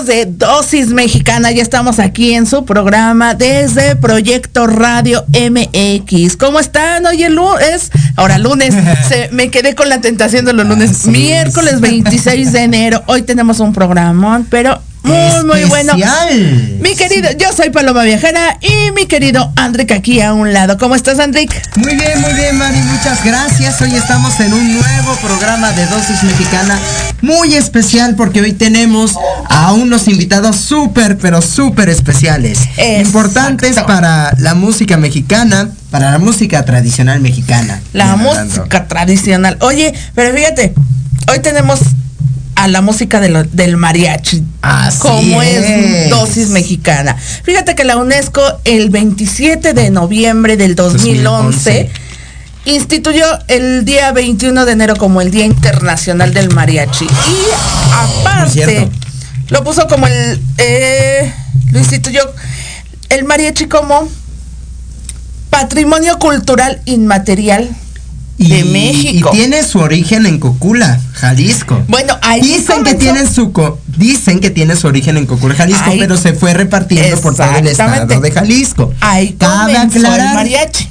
Amigos de Dosis Mexicana, ya estamos aquí en su programa desde Proyecto Radio MX. ¿Cómo están? Hoy el lunes, ahora lunes, se- me quedé con la tentación de los lunes, Así miércoles es. 26 de enero. Hoy tenemos un programón, pero muy, muy bueno. Mi querido, yo soy Paloma Viajera y mi querido Andrick aquí a un lado. ¿Cómo estás, Andrick? Muy bien, muy bien, Mari, muchas gracias. Hoy estamos en un nuevo programa de Dosis Mexicana, muy especial porque hoy tenemos a unos invitados súper, pero súper especiales. Exacto. Importantes para la música mexicana, para la música tradicional mexicana. La hablando. música tradicional. Oye, pero fíjate, hoy tenemos a la música de lo- del mariachi. Así como es. es. dosis mexicana. Fíjate que la UNESCO el 27 de noviembre del 2011, 2011. instituyó el día 21 de enero como el Día Internacional del Mariachi. Y aparte, lo puso como el... eh, lo instituyó el mariachi como patrimonio cultural inmaterial de México. Y tiene su origen en Cocula, Jalisco. Bueno, ahí Dicen que comenzó- tiene su co- dicen que tiene su origen en Cocula, Jalisco, Ahí- pero se fue repartiendo por todo el estado de Jalisco. Ahí Cabe comenzó el aclarar- mariachi.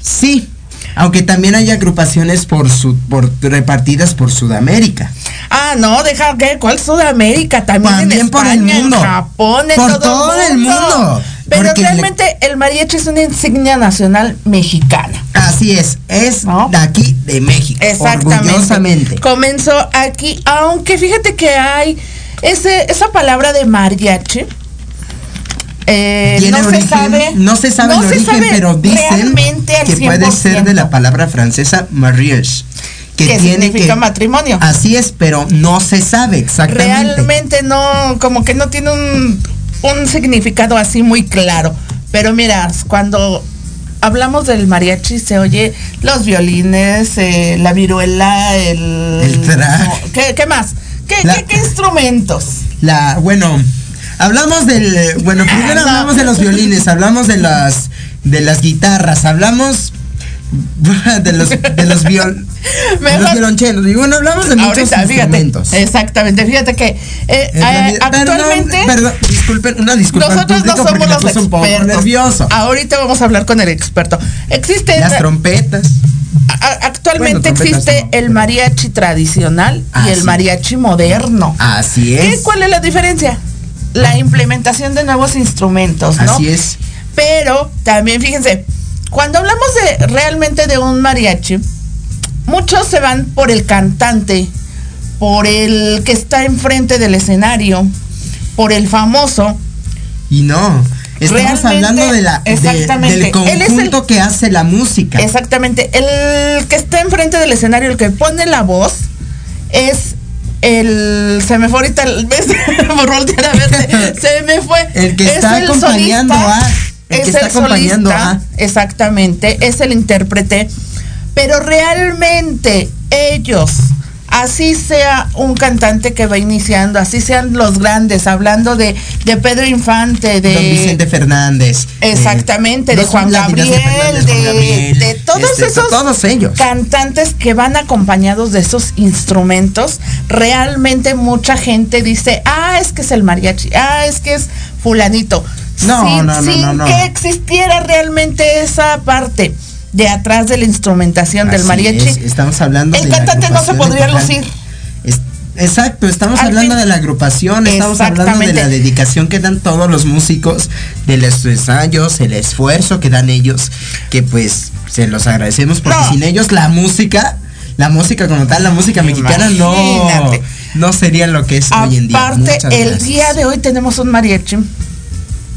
Sí, aunque también hay agrupaciones por su, por repartidas por Sudamérica. Ah, no, deja que cuál Sudamérica, también, También en por el España, mundo. en Japón, en Por todo, todo el mundo. Pero le- realmente el mariachi es una insignia nacional mexicana. Así es, es ¿No? de aquí de México. Exactamente. Orgullosamente. Comenzó aquí, aunque fíjate que hay ese, esa palabra de mariachi. eh, no origen, se sabe. no se sabe no el origen, sabe pero dicen que puede ser de 100%. la palabra francesa mariage, que Que tiene significa que matrimonio. Así es, pero no se sabe exactamente. realmente no, como que no tiene un, un significado así muy claro. Pero mira, cuando hablamos del mariachi se oye los violines, eh, la viruela, el... El traje. ¿Qué, qué más? ¿Qué, La- qué- qué instrumentos? La, bueno, hablamos del, bueno, primero No. hablamos de los violines, hablamos de las, de las guitarras, hablamos de los, de los viol, Mejor- y bueno, hablamos de muchos Ahorita, fíjate. instrumentos. Exactamente, fíjate que eh, eh, actualmente... Perdón, perdón, disculpen, una disculpa Nosotros no somos los puse un poco expertos. nervioso. Ahorita vamos a hablar con el experto. Existe Las trompetas. A- Actualmente Bueno, existe no, el mariachi tradicional Ah, y el sí. mariachi moderno. Así ¿Qué- es. ¿Cuál es la diferencia? La implementación de nuevos instrumentos, ¿no? Así es. Pero también fíjense, cuando hablamos de realmente de un mariachi, muchos se van por el cantante, por el que está enfrente del escenario, por el famoso. Y no, estamos Realmente, hablando de la, de- del Él es conjunto el- que hace la música. Exactamente. El que está enfrente del escenario, el que pone la voz, es el. Se me fue ahorita. el-. Se me fue. El que Es está acompañando a- el que es está el acompañando solista, a. Exactamente. Es el intérprete. Pero realmente ellos. Así sea un cantante que va iniciando, así sean los grandes, hablando de, de Pedro Infante, de Don Vicente Fernández. Exactamente, eh, de Juan Gabriel, Fernández, de, Juan Gabriel, de todos este, esos Todos ellos. cantantes que van acompañados de esos instrumentos, realmente mucha gente dice, ah, es que es el mariachi, ah, es que es fulanito. No, sin, no, no, sin no, no. que existiera realmente esa parte de atrás de la instrumentación del mariachi. es, estamos hablando el de la cantante no se podría lucir. Es- exacto, estamos Al hablando fin- de la agrupación, estamos hablando de la dedicación que dan todos los músicos, de los ensayos, el esfuerzo que dan ellos, que pues se los agradecemos porque No. sin ellos la música, la música como tal, la música mexicana no, Imagínate. no sería lo que es hoy en día. Aparte, el gracias. día de hoy tenemos un mariachi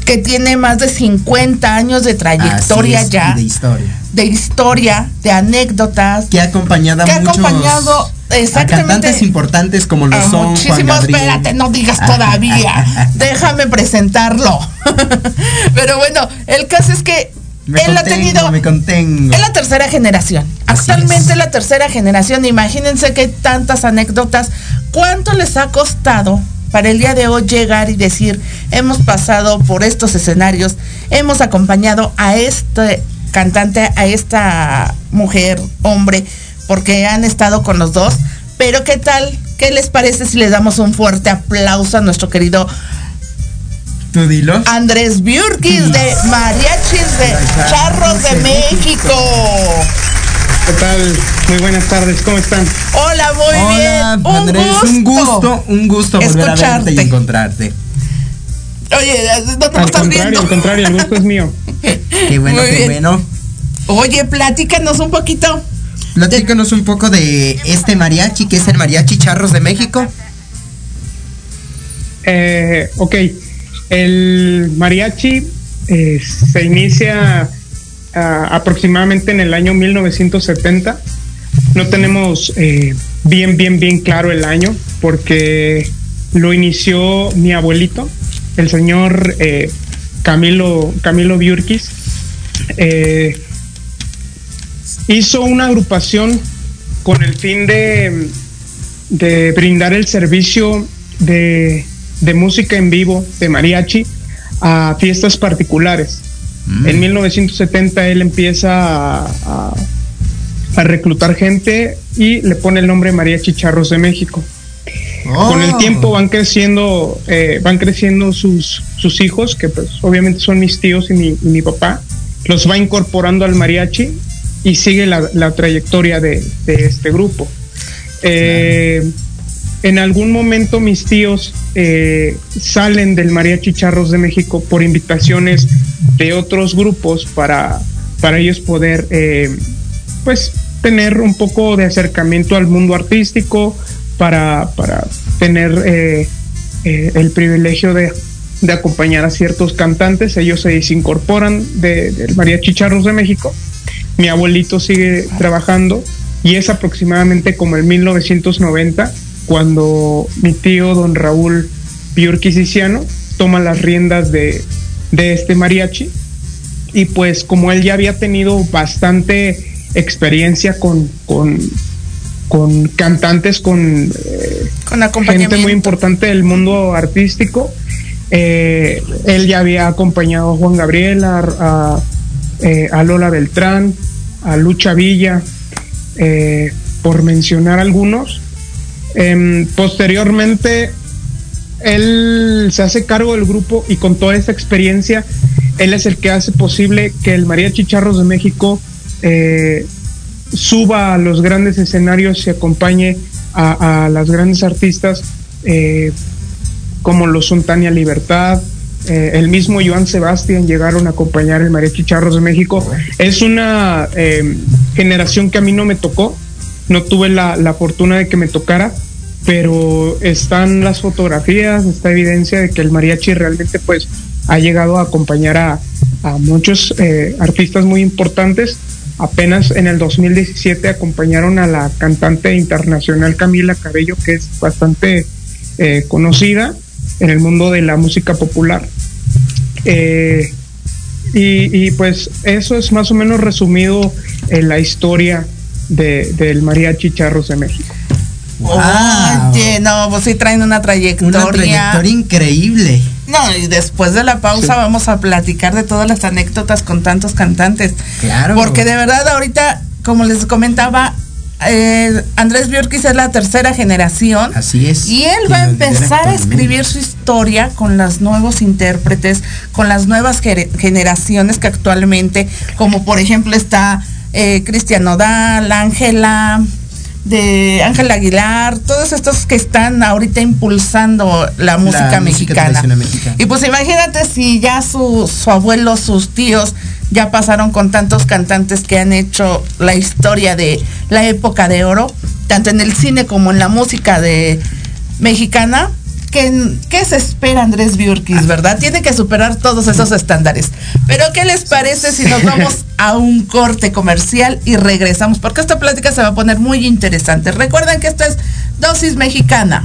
que tiene más de 50 años de trayectoria es, ya, de historia. de historia, de anécdotas, Que ha acompañado a Que ha muchos acompañado, a exactamente, cantantes importantes como lo a son Juan muchísimos, Gabriel. espérate, no digas todavía, déjame presentarlo. Pero bueno, el caso es que Me él ha tenido me contengo. es la tercera generación. Así Actualmente es. la tercera generación. Imagínense que tantas anécdotas. ¿Cuánto les ha costado para el día de hoy llegar y decir, hemos pasado por estos escenarios, hemos acompañado a este cantante, a esta mujer, hombre, porque han estado con los dos? Pero ¿qué tal? ¿Qué les parece si les damos un fuerte aplauso a nuestro querido Tú dilo. Andrés Biurquis de Mariachis de Charros de México? ¿Qué tal? Muy buenas tardes, ¿cómo están? Hola, muy Hola, bien. Un Andrés, gusto. un gusto, un gusto volver a verte escucharte. y encontrarte. Oye, no te Al estás contrario, viendo. al contrario, el gusto es mío. Qué bueno, Muy qué bien. bueno. Oye, platícanos un poquito. Platícanos un poco de este mariachi, que es el Mariachi Charros de México. Eh, ok, el mariachi eh, se inicia aproximadamente en el año 1970. No tenemos eh, bien, bien, bien claro el año porque lo inició mi abuelito, el señor eh, Camilo, Camilo Biurquis. Eh, hizo una agrupación con el fin de, de brindar el servicio de, de música en vivo de mariachi a fiestas particulares. En 1970 él empieza a, a- a reclutar gente y le pone el nombre Mariachi Charros de México. Con el Oh. tiempo van creciendo, eh, van creciendo sus, sus hijos, que pues obviamente son mis tíos y mi, y mi papá, los va incorporando al mariachi y sigue la, la trayectoria de, de este grupo. Eh, en algún momento mis tíos eh, salen del Mariachi Charros de México por invitaciones de otros grupos para, para ellos poder eh, pues tener un poco de acercamiento al mundo artístico, para, para tener eh, el privilegio de, de acompañar a ciertos cantantes. Ellos se desincorporan de- del Mariachi Charros de México. Mi abuelito sigue trabajando y es aproximadamente como el 1990 cuando mi tío don Raúl Piurquisiciano toma las riendas de, de este mariachi y pues como él ya había tenido bastante experiencia con, con, con cantantes, con eh, Con gente muy importante del mundo artístico. Eh, él ya había acompañado a Juan Gabriel, a, a, eh, a Lola Beltrán, a Lucha Villa, por mencionar algunos. Em, posteriormente, él se hace cargo del grupo y con toda esta experiencia, él es el que hace posible que el Mariachi Charros de México eh, suba a los grandes escenarios y acompañe a, las grandes artistas eh, como los son Tania Libertad, eh, el mismo Joan Sebastián llegaron a acompañar el Mariachi Charros de México. Es una generación que a mí no me tocó, no tuve la, la fortuna de que me tocara, pero están las fotografías, está evidencia de que el mariachi realmente pues ha llegado a acompañar a, a muchos eh, artistas muy importantes. Apenas en el 2017 acompañaron a la cantante internacional Camila Cabello, que es bastante eh, conocida en el mundo de la música popular. Eh, y, pues eso es más o menos resumido en la historia de, del mariachi charros de México. Wow. Oye, no, pues sí traen una trayectoria. Una trayectoria increíble. No, y después de la pausa sí. vamos a platicar de todas las anécdotas con tantos cantantes. Claro. Porque de verdad ahorita, como les comentaba, eh, Andrés Biorquis es la tercera generación. Así es. Y él va a empezar a escribir su historia con los nuevos intérpretes, con las nuevas generaciones que actualmente, como por ejemplo está eh, Cristian Nodal, Ángela, de Ángel Aguilar, todos estos que están ahorita impulsando la música, la mexicana. música mexicana. Y pues imagínate si ya su, su abuelo, sus tíos ya pasaron con tantos cantantes que han hecho la historia de la época de oro, tanto en el cine como en la música de mexicana. ¿Qué, ¿Qué, se espera Andrés Biurquis, verdad? Tiene que superar todos esos estándares. Pero ¿qué les parece si nos vamos a un corte comercial y regresamos? Porque esta plática se va a poner muy interesante. Recuerden que esto es Dosis Mexicana.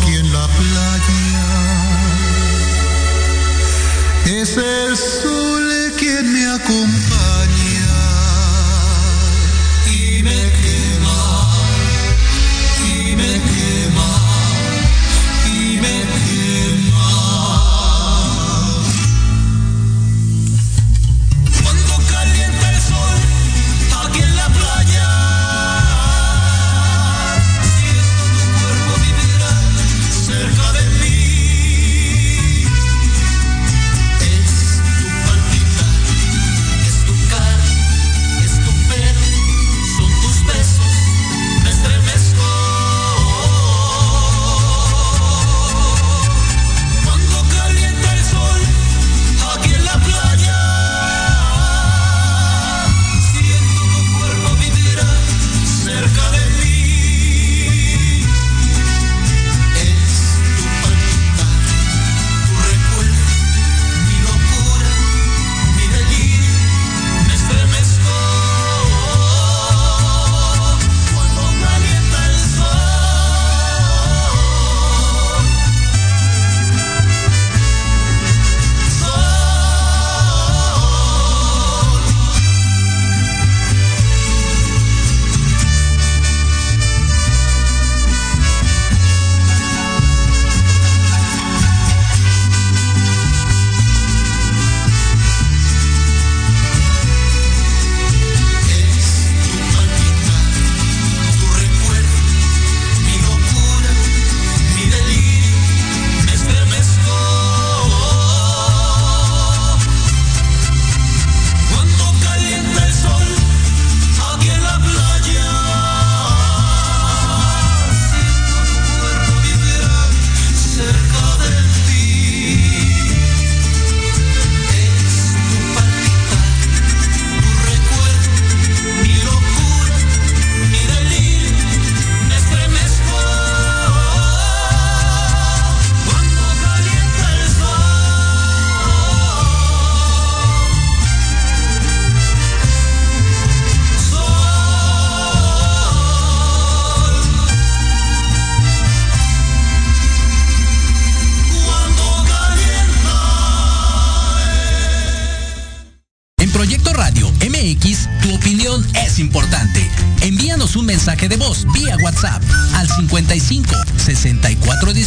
Aquí en la playa. Es el sol quien me acompaña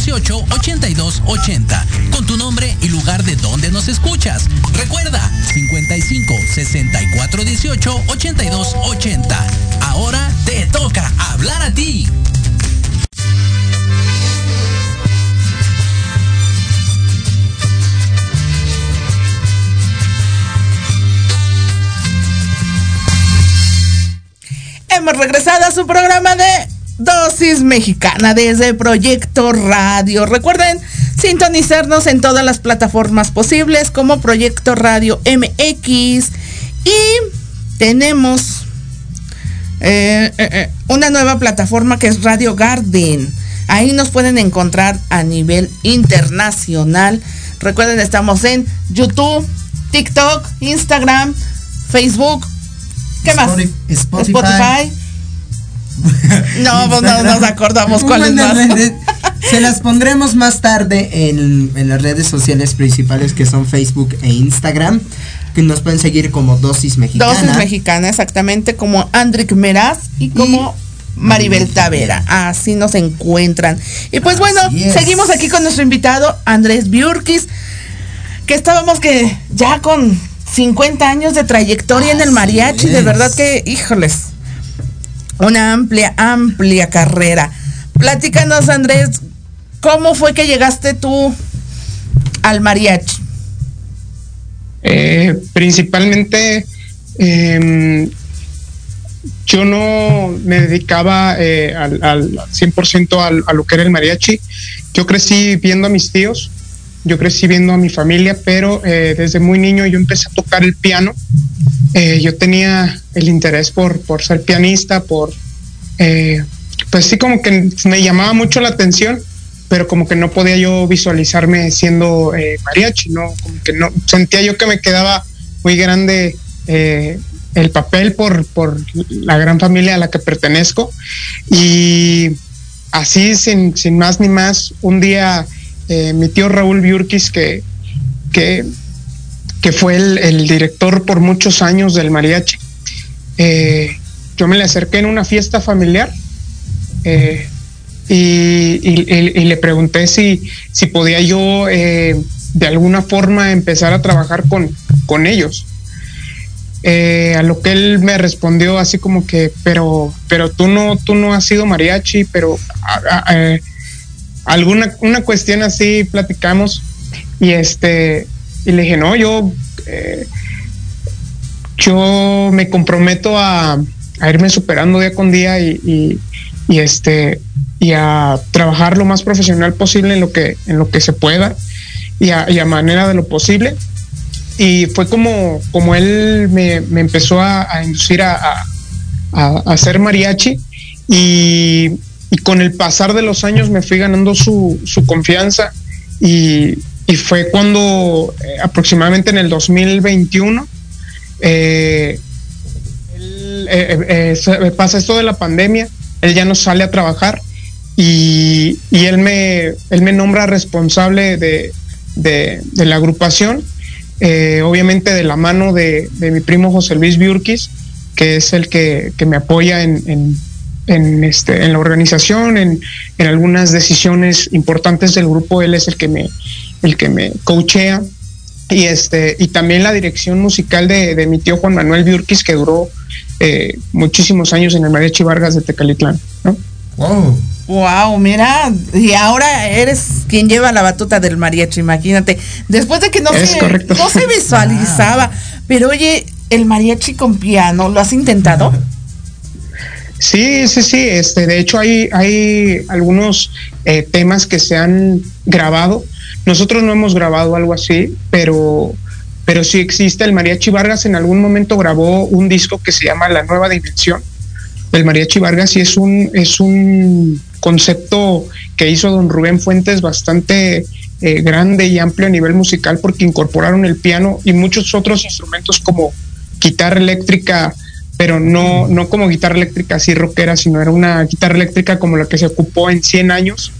64 18 82 80 con tu nombre y lugar de donde nos escuchas. Recuerda 55 64 18 82 80. Ahora te toca hablar a ti. Hemos regresado a su programa de Dosis Mexicana desde Proyecto Radio. Recuerden sintonizarnos en todas las plataformas posibles como Proyecto Radio MX y tenemos eh, eh, eh, una nueva plataforma que es Radio Garden. Ahí nos pueden encontrar a nivel internacional. Recuerden, estamos en YouTube, TikTok, Instagram, Facebook. ¿Qué más? Spotify. Spotify. No, pues no nos acordamos cuáles más. Se las pondremos más tarde en, en las redes sociales principales que son Facebook e Instagram. Que nos pueden seguir como Dosis Mexicana. Dosis mexicana, exactamente, como Andrick Meraz y como Maribel Tavera. Así nos encuentran. Y pues bueno, es. seguimos aquí con nuestro invitado, Andrés Biurquis, que estábamos que ya con 50 años de trayectoria en el mariachi, de verdad que, híjoles, una amplia, amplia carrera. Platícanos, Andrés, ¿cómo fue que llegaste tú al mariachi? Eh, principalmente, eh, yo no me dedicaba eh, al, al 100% al- a lo que era el mariachi. Yo crecí viendo a mis tíos, yo crecí viendo a mi familia, pero eh, desde muy niño yo empecé a tocar el piano. Eh, yo tenía el interés por, por ser pianista, por, eh, pues sí, como que me llamaba mucho la atención, pero como que no podía yo visualizarme siendo eh, mariachi, ¿no? Como que no, sentía yo que me quedaba muy grande eh, el papel por, por la gran familia a la que pertenezco. Y así, sin, sin más ni más, un día mi tío Raúl Biurquis, que, que, que fue el, director por muchos años del mariachi, eh, yo me le acerqué en una fiesta familiar. eh, y, le pregunté si, si podía yo eh, de alguna forma empezar a trabajar con, con ellos. A lo que él me respondió así como que, pero, pero tú no, tú no has sido mariachi, pero alguna una cuestión así platicamos y este y le dije no yo eh, yo me comprometo a, a irme superando día con día y, y- y, este y a trabajar lo más profesional posible en lo que en lo que se pueda y a, y a manera de lo posible y fue como como él me, me empezó a, a inducir a, hacer mariachi y, y con el pasar de los años me fui ganando su, su confianza y, y fue cuando eh, aproximadamente en el 2021 eh, él, eh, eh, pasa esto de la pandemia, él ya no sale a trabajar y, y él, me, él me nombra responsable de, de- la agrupación, obviamente de la mano de, de mi primo José Luis Biurquis, que es el que, que me apoya en, en- en, este, en la organización, en, en algunas decisiones importantes del grupo, él es el que me, el que me coachea y este y también la dirección musical de, de mi tío Juan Manuel Biurquis que duró eh, muchísimos años en el Mariachi Vargas de Tecalitlán ¿no? Wow. Wow, mira, y ahora eres quien lleva la batuta del mariachi, imagínate. Después de que no, Es se, correcto. no se visualizaba, pero oye, el mariachi con piano, ¿lo has intentado? Sí, sí, sí. Este, de hecho, hay, hay algunos eh, temas que se han grabado. Nosotros no hemos grabado algo así, pero, pero sí existe. El Mariachi Vargas en algún momento grabó un disco que se llama La Nueva Dimensión del Mariachi Vargas y es un, es un concepto que hizo don Rubén Fuentes bastante eh, grande y amplio a nivel musical porque incorporaron el piano y muchos otros instrumentos como guitarra eléctrica, pero no, no como guitarra eléctrica así rockera, sino era una guitarra eléctrica como la que se ocupó en 100 años.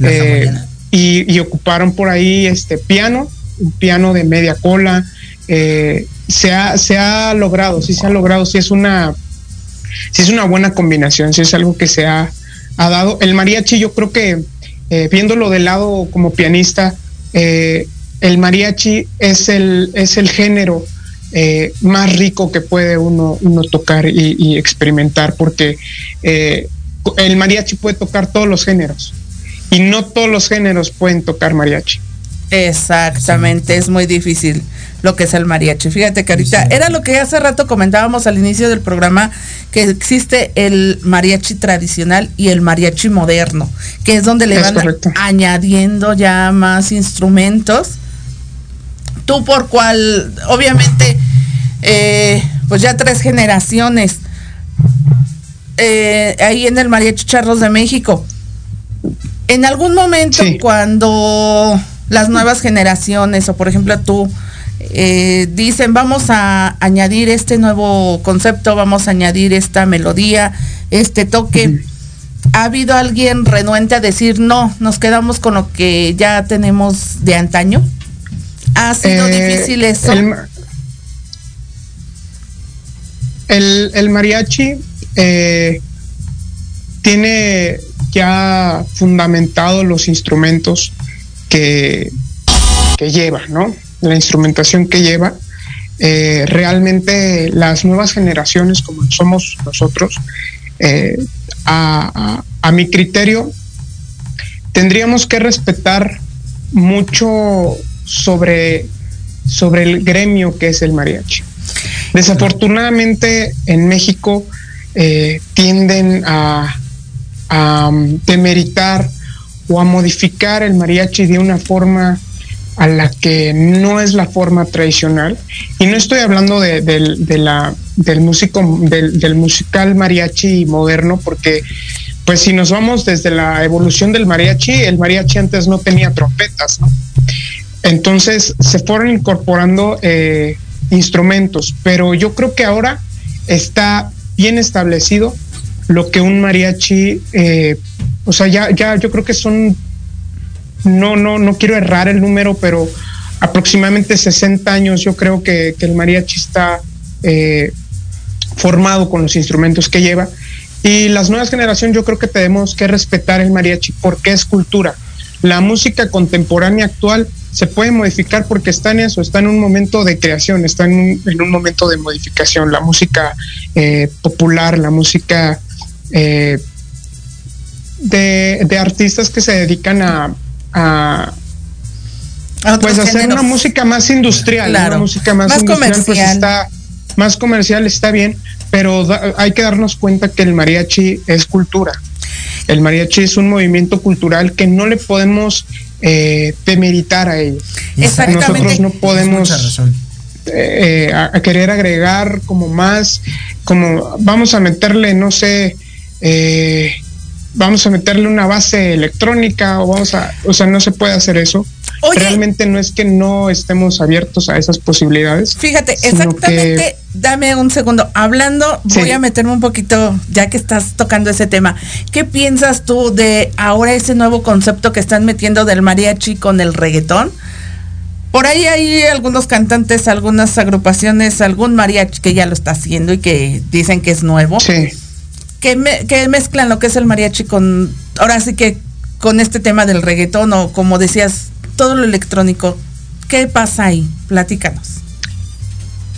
Eh. Y, y ocuparon por ahí este piano, un piano de media cola. eh, se, ha, se ha logrado, sí se ha logrado, sí es una sí es una buena combinación, sí es algo que se ha, ha dado. El mariachi, yo creo que eh, viéndolo del lado como pianista, eh, el mariachi es el, es el género eh, más rico que puede uno, uno tocar y, experimentar, porque el mariachi puede tocar todos los géneros y no todos los géneros pueden tocar mariachi. Exactamente, es muy difícil lo que es el mariachi. Fíjate que ahorita era lo que hace rato comentábamos al inicio del programa, que existe el mariachi tradicional y el mariachi moderno, que es donde le Es van correcto. añadiendo ya más instrumentos. Tú por cual, obviamente, eh, pues ya tres generaciones eh, ahí en el Mariachi Charros de México. En algún momento Sí. cuando las nuevas generaciones o por ejemplo tú eh, dicen vamos a añadir este nuevo concepto, vamos a añadir esta melodía, este toque, ¿ha habido alguien renuente a decir no, nos quedamos con lo que ya tenemos de antaño? ¿Ha sido Eh, difícil eso? El, el- el mariachi eh, tiene ya fundamentado los instrumentos que, que lleva, ¿no? La instrumentación que lleva. Eh, realmente las nuevas generaciones, como somos nosotros, eh, a, mi criterio, tendríamos que respetar mucho sobre, sobre el gremio que es el mariachi. Desafortunadamente en México eh, tienden a, a um, demeritar o a modificar el mariachi de una forma a la que no es la forma tradicional. Y no estoy hablando de, del- músico, del, musical mariachi moderno, porque pues si nos vamos desde la evolución del mariachi, el mariachi antes no tenía trompetas. Entonces se fueron incorporando eh, instrumentos, pero yo creo que ahora está bien establecido lo que un mariachi, eh, o sea, ya, ya yo creo que son, no, no, no quiero errar el número, pero aproximadamente 60 años yo creo que, el mariachi está eh, formado con los instrumentos que lleva. Y las nuevas generaciones yo creo que tenemos que respetar el mariachi porque es cultura. La música contemporánea actual se puede modificar porque está en eso, está en un momento de creación, está en un, en un momento de modificación. La música eh, popular, la música eh, de, de artistas que se dedican a, a pues hacer géneros. una música más industrial, una música más, Más industrial, pues comercial. está más comercial, está bien, pero da- hay que darnos cuenta que el mariachi es cultura. El mariachi es un movimiento cultural que no le podemos eh, demeritar a ello. Exactamente. Nosotros no podemos eh, a, a querer agregar como más, como vamos a meterle, no sé, eh, vamos a meterle una base electrónica o vamos a, o sea, no se puede hacer eso. Oye. Realmente no es que no estemos abiertos a esas posibilidades. Fíjate, exactamente, que- dame un segundo. Hablando, voy a meterme un poquito, ya que estás tocando ese tema. ¿Qué piensas tú de ahora ese nuevo concepto que están metiendo del mariachi con el reggaetón? Por ahí hay algunos cantantes, algunas agrupaciones, algún mariachi que ya lo está haciendo y que dicen que es nuevo. Sí. Que, me- que mezclan lo que es el mariachi con, ahora sí que con este tema del reggaetón o como decías, todo lo electrónico. ¿Qué pasa ahí? Platícanos.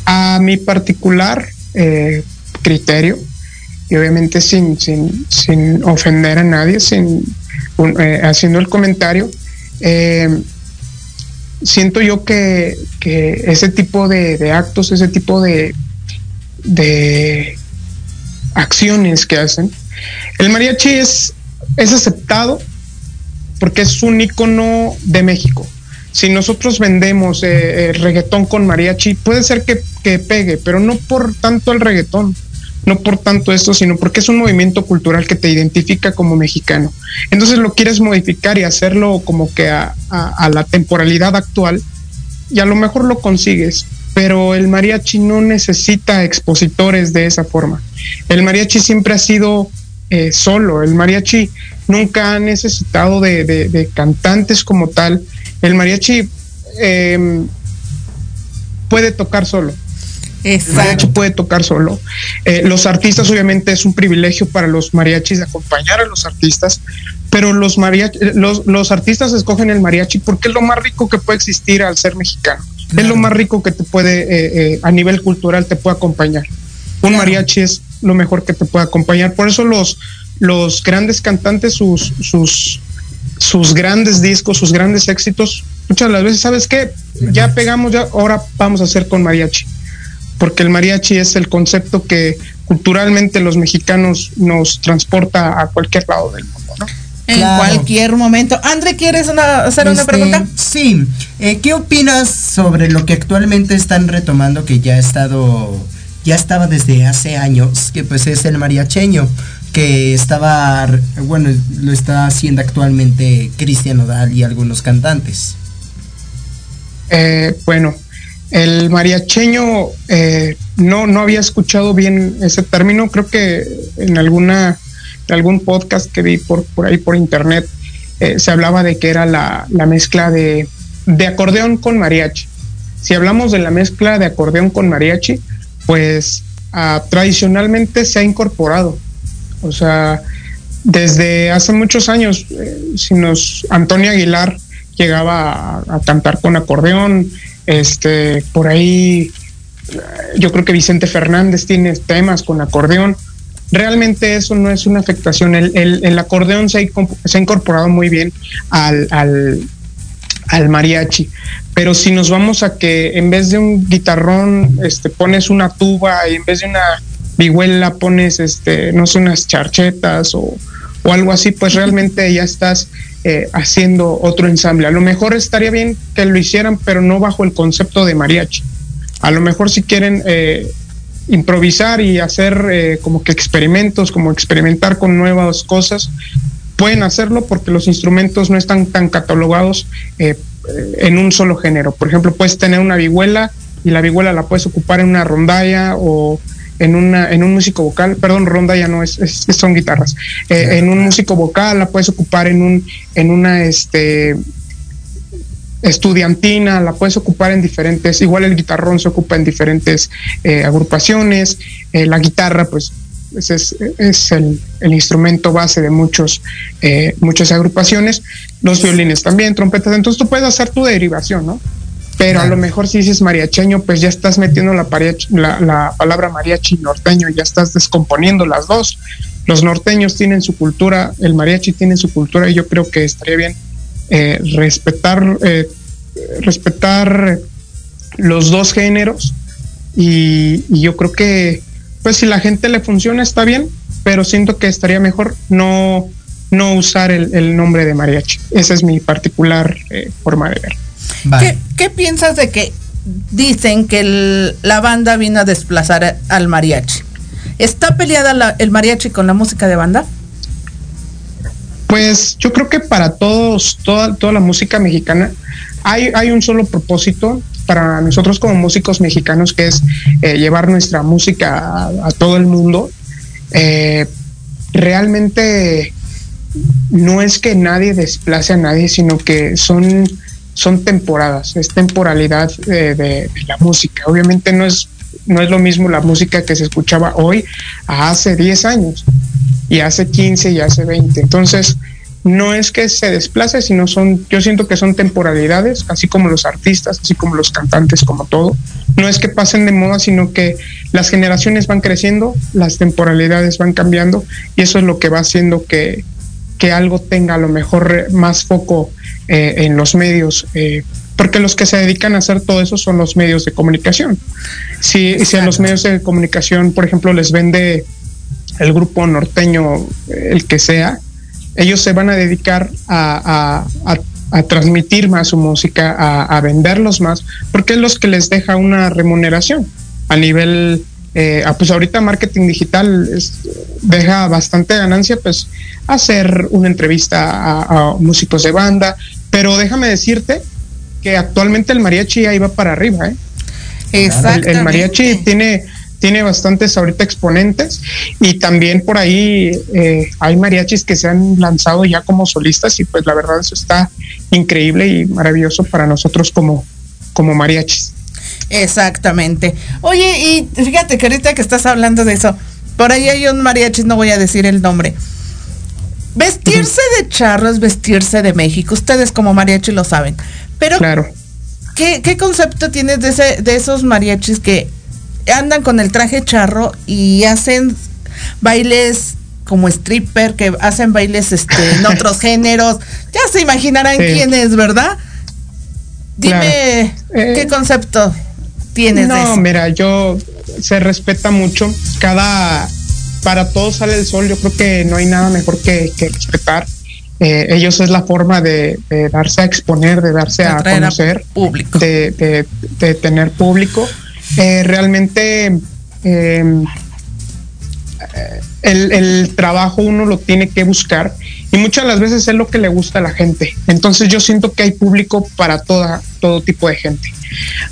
A mi particular eh, criterio, y obviamente sin, sin, sin ofender a nadie, sin eh, haciendo el comentario, eh, siento yo que, que ese tipo de, de actos, ese tipo de, de acciones que hacen, el mariachi es, es aceptado porque es un icono de México. Si nosotros vendemos eh, eh, reggaetón con mariachi, puede ser que, que pegue, pero no por tanto el reggaetón, no por tanto esto, sino porque es un movimiento cultural que te identifica como mexicano. Entonces lo quieres modificar y hacerlo como que a la temporalidad actual, y a lo mejor lo consigues, pero el mariachi no necesita expositores de esa forma. El mariachi siempre ha sido eh, solo, el mariachi nunca ha necesitado de, de- de cantantes como tal. El mariachi eh, puede tocar solo. El mariachi puede tocar solo. Eh, los artistas, obviamente, es un privilegio para los mariachis de acompañar a los artistas, pero los, mariachi, los, los artistas escogen el mariachi porque es lo más rico que puede existir al ser mexicano. Es lo más rico que te puede, eh, eh, a nivel cultural, te puede acompañar. Un mariachi es lo mejor que te puede acompañar. Por eso los, los grandes cantantes, sus, sus, sus grandes discos, sus grandes éxitos, muchas de las veces, ¿sabes qué? Ya pegamos, ya, ahora vamos a hacer con mariachi porque el mariachi es el concepto que culturalmente los mexicanos nos transporta a cualquier lado del mundo, ¿no? En Claro. cualquier momento. André, ¿quieres una- hacer una Este, pregunta? Sí. Eh, ¿Qué opinas sobre lo que actualmente están retomando que ya ha estado, ya estaba desde hace años, que pues es el mariacheño, que estaba, bueno, lo está haciendo actualmente Cristian Odal y algunos cantantes? Eh, bueno, el mariacheño eh, no, no había escuchado bien ese término, creo que en alguna algún podcast que vi por, por ahí por internet eh, se hablaba de que era la, la mezcla de, de acordeón con mariachi. Si hablamos de la mezcla de acordeón con mariachi, pues ah, tradicionalmente se ha incorporado. O sea, desde hace muchos años, eh, si nos Antonio Aguilar llegaba a, cantar con acordeón, este, por ahí eh, yo creo que Vicente Fernández tiene temas con acordeón. Realmente eso no es una afectación. El, el- el acordeón se ha, se ha incorporado muy bien al, al, al mariachi. Pero si nos vamos a que en vez de un guitarrón este, pones una tuba y en vez de una vihuela pones este, no sé, unas charchetas o, o algo así, pues realmente ya estás eh, haciendo otro ensamble. A lo mejor estaría bien que lo hicieran, pero no bajo el concepto de mariachi. A lo mejor si quieren eh, improvisar y hacer eh, como que experimentos, como experimentar con nuevas cosas, pueden hacerlo porque los instrumentos no están tan catalogados en un solo género. Por ejemplo, puedes tener una vihuela y la vihuela la puedes ocupar en una rondalla o en una en un músico vocal, perdón, rondalla no es, es- son guitarras. Eh, en un músico vocal la puedes ocupar en un en una este estudiantina, la puedes ocupar en diferentes, igual el guitarrón se ocupa en diferentes eh, agrupaciones, eh, la guitarra pues ese es, es el, el instrumento base de muchos, eh, muchas agrupaciones, los violines también, trompetas, entonces tú puedes hacer tu derivación, ¿no? Pero a lo mejor si dices mariacheño, pues ya estás metiendo la, pariach- la, la palabra mariachi norteño, ya estás descomponiendo las dos. Los norteños tienen su cultura, el mariachi tiene su cultura y yo creo que estaría bien eh, respetar, eh, respetar los dos géneros y, y yo creo que pues si la gente le funciona está bien, pero siento que estaría mejor no, no usar el, el nombre de mariachi. Esa es mi particular eh, forma de ver. ¿Qué, qué piensas de que dicen que el- la banda vino a desplazar al mariachi? ¿Está peleada la- el mariachi con la música de banda? Pues yo creo que para todos, toda, toda la música mexicana, hay, hay un solo propósito para nosotros como músicos mexicanos, que es eh, llevar nuestra música a, todo el mundo. Eh, realmente no es que nadie desplace a nadie, sino que son, son temporadas, es temporalidad eh, de, de la música. Obviamente no es, no es lo mismo la música que se escuchaba hoy a hace 10 años y hace 15 y hace 20. Entonces, no es que se desplace, sino son, yo siento que son temporalidades, así como los artistas, así como los cantantes, como todo. No es que pasen de moda, sino que las generaciones van creciendo, las temporalidades van cambiando y eso es lo que va haciendo que, que algo tenga a lo mejor más foco eh, en los medios. eh, porque los que se dedican a hacer todo eso son los medios de comunicación. Si, si a los medios de comunicación, por ejemplo, les vende el grupo norteño, el que sea, ellos se van a dedicar a, a- a- a transmitir más su música, a, a venderlos más, porque es los que les deja una remuneración. A nivel, eh, ah, pues ahorita marketing digital es- deja bastante ganancia, pues hacer una entrevista a, a músicos de banda, pero déjame decirte que actualmente el mariachi ahí va para arriba, ¿eh? El, el mariachi tiene, tiene bastantes ahorita exponentes y también por ahí eh, hay mariachis que se han lanzado ya como solistas y pues la verdad eso está increíble y maravilloso para nosotros como, como mariachis. Exactamente. Oye, y fíjate que ahorita que estás hablando de eso, por ahí hay un mariachi, no voy a decir el nombre. Vestirse de charro es vestirse de México. Ustedes como mariachi lo saben. Pero, Claro. ¿qué, qué concepto tienes de, ese, de esos mariachis que andan con el traje charro y hacen bailes como stripper, que hacen bailes este, en otros géneros? Ya se imaginarán Sí. quién es, ¿verdad? Dime, Claro. Eh, ¿qué concepto tienes de No, eso? mira, yo se respeta mucho. Cada para todos sale el sol. Yo creo que no hay nada mejor que, que respetar. Eh, ellos es la forma de, de darse a exponer, de darse De a atraer a conocer, público. De, de- de tener público. Eh, realmente eh, el, el trabajo uno lo tiene que buscar y muchas las veces es lo que le gusta a la gente. Entonces yo siento que hay público para toda, todo tipo de gente.